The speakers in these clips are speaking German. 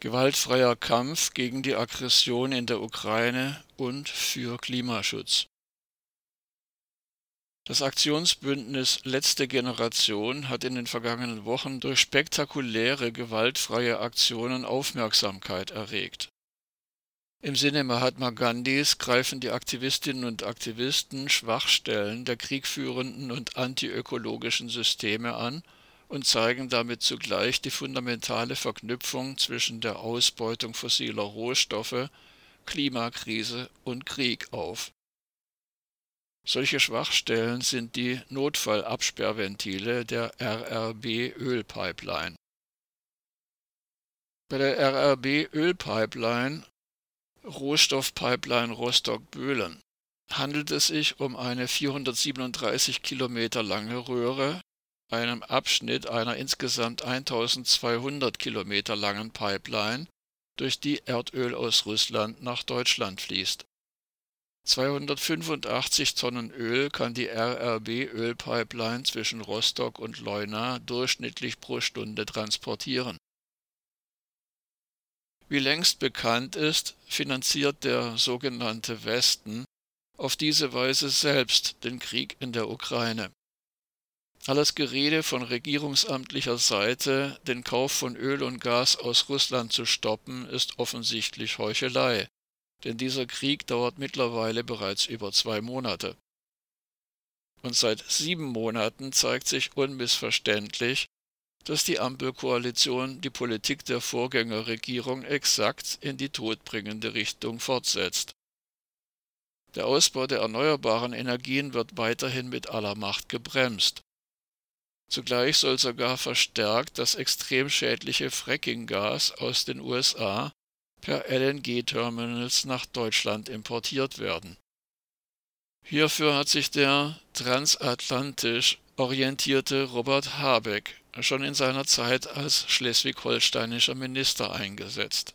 gewaltfreier Kampf gegen die Aggression in der Ukraine und für Klimaschutz. Das Aktionsbündnis Letzte Generation hat in den vergangenen Wochen durch spektakuläre gewaltfreie Aktionen Aufmerksamkeit erregt. Im Sinne Mahatma Gandhis greifen die Aktivistinnen und Aktivisten Schwachstellen der kriegführenden und antiökologischen Systeme an und zeigen damit zugleich die fundamentale Verknüpfung zwischen der Ausbeutung fossiler Rohstoffe, Klimakrise und Krieg auf solche Schwachstellen sind die Notfallabsperrventile der RRB-Ölpipeline. Bei der RRB-Ölpipeline Rohstoffpipeline Rostock-Böhlen handelt es sich um eine 437 Kilometer lange Röhre, einem Abschnitt einer insgesamt 1200 Kilometer langen Pipeline, durch die Erdöl aus Russland nach Deutschland fließt 285 Tonnen Öl kann die RRB-Ölpipeline zwischen Rostock und Leuna durchschnittlich pro Stunde transportieren. Wie längst bekannt ist, finanziert der sogenannte Westen auf diese Weise selbst den Krieg in der Ukraine. Alles Gerede von regierungsamtlicher Seite, den Kauf von Öl und Gas aus Russland zu stoppen, ist offensichtlich Heuchelei denn dieser Krieg dauert mittlerweile bereits über zwei Monate. Und seit sieben Monaten zeigt sich unmissverständlich, dass die Ampelkoalition die Politik der Vorgängerregierung exakt in die todbringende Richtung fortsetzt. Der Ausbau der erneuerbaren Energien wird weiterhin mit aller Macht gebremst. Zugleich soll sogar verstärkt das extrem schädliche Frackinggas aus den USA per LNG-Terminals nach Deutschland importiert werden. Hierfür hat sich der transatlantisch orientierte Robert Habeck schon in seiner Zeit als schleswig-holsteinischer Minister eingesetzt.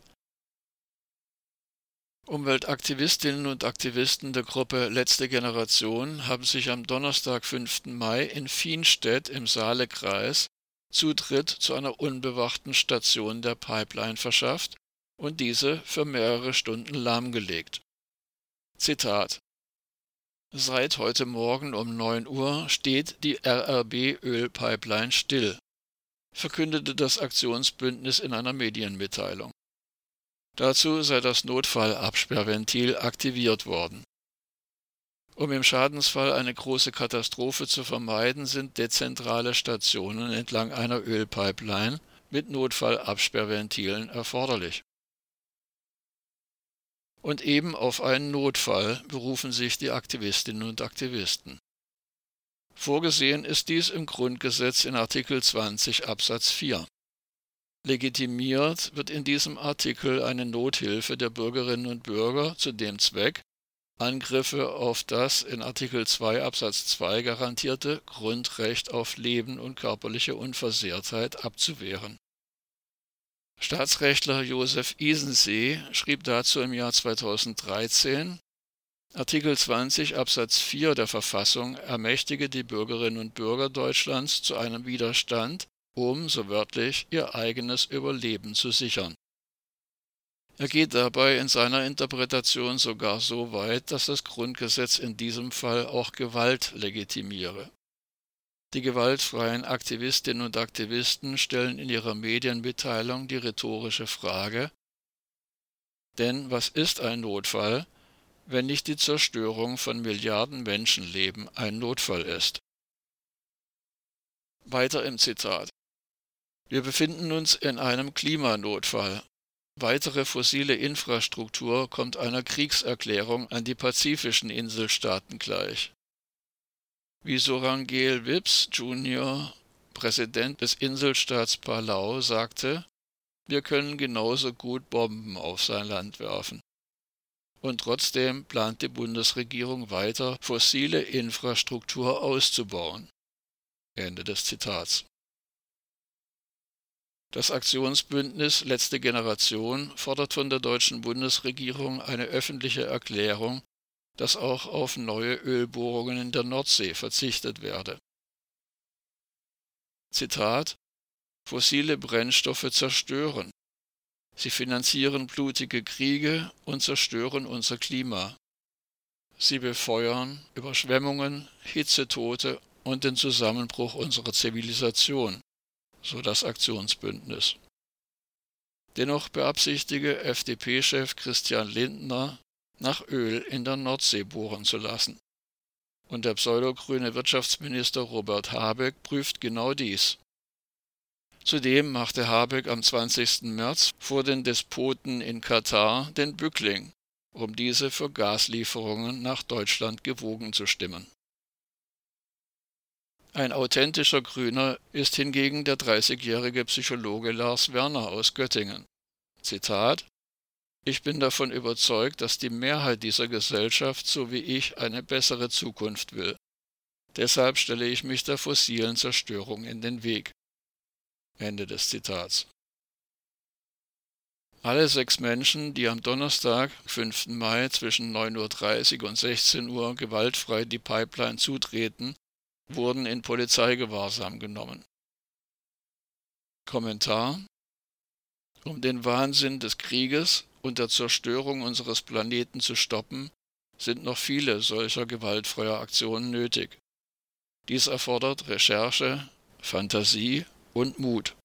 Umweltaktivistinnen und Aktivisten der Gruppe Letzte Generation haben sich am Donnerstag, 5. Mai in Fienstedt im Saalekreis Zutritt zu einer unbewachten Station der Pipeline verschafft und diese für mehrere Stunden lahmgelegt. Zitat Seit heute Morgen um 9 Uhr steht die RRB-Ölpipeline still, verkündete das Aktionsbündnis in einer Medienmitteilung. Dazu sei das Notfallabsperrventil aktiviert worden. Um im Schadensfall eine große Katastrophe zu vermeiden, sind dezentrale Stationen entlang einer Ölpipeline mit Notfallabsperrventilen erforderlich und eben auf einen Notfall berufen sich die Aktivistinnen und Aktivisten. Vorgesehen ist dies im Grundgesetz in Artikel 20 Absatz 4. Legitimiert wird in diesem Artikel eine Nothilfe der Bürgerinnen und Bürger zu dem Zweck, Angriffe auf das in Artikel 2 Absatz 2 garantierte Grundrecht auf Leben und körperliche Unversehrtheit abzuwehren. Staatsrechtler Josef Isensee schrieb dazu im Jahr 2013, Artikel 20 Absatz 4 der Verfassung ermächtige die Bürgerinnen und Bürger Deutschlands zu einem Widerstand, um, so wörtlich, ihr eigenes Überleben zu sichern. Er geht dabei in seiner Interpretation sogar so weit, dass das Grundgesetz in diesem Fall auch Gewalt legitimiere die gewaltfreien Aktivistinnen und Aktivisten stellen in ihrer Medienmitteilung die rhetorische Frage, denn was ist ein Notfall, wenn nicht die Zerstörung von Milliarden Menschenleben ein Notfall ist? Weiter im Zitat. Wir befinden uns in einem Klimanotfall. Weitere fossile Infrastruktur kommt einer Kriegserklärung an die pazifischen Inselstaaten gleich wie Sorangel Wips Jr., Präsident des Inselstaats Palau, sagte, wir können genauso gut Bomben auf sein Land werfen. Und trotzdem plant die Bundesregierung weiter, fossile Infrastruktur auszubauen. Ende des Zitats. Das Aktionsbündnis Letzte Generation fordert von der deutschen Bundesregierung eine öffentliche Erklärung dass auch auf neue Ölbohrungen in der Nordsee verzichtet werde. Zitat Fossile Brennstoffe zerstören. Sie finanzieren blutige Kriege und zerstören unser Klima. Sie befeuern Überschwemmungen, Hitzetote und den Zusammenbruch unserer Zivilisation, so das Aktionsbündnis. Dennoch beabsichtige FDP-Chef Christian Lindner, nach Öl in der Nordsee bohren zu lassen. Und der pseudogrüne Wirtschaftsminister Robert Habeck prüft genau dies. Zudem machte Habeck am 20. März vor den Despoten in Katar den Bückling, um diese für Gaslieferungen nach Deutschland gewogen zu stimmen. Ein authentischer Grüner ist hingegen der 30-jährige Psychologe Lars Werner aus Göttingen. Zitat Ich bin davon überzeugt, dass die Mehrheit dieser Gesellschaft so wie ich eine bessere Zukunft will. Deshalb stelle ich mich der fossilen Zerstörung in den Weg. Ende des Zitats. Alle sechs Menschen, die am Donnerstag, 5. Mai zwischen 9.30 Uhr und 16 Uhr gewaltfrei die Pipeline zutreten, wurden in Polizeigewahrsam genommen. Kommentar Um den Wahnsinn des Krieges und der Zerstörung unseres Planeten zu stoppen, sind noch viele solcher gewaltfreier Aktionen nötig. Dies erfordert Recherche, Fantasie und Mut.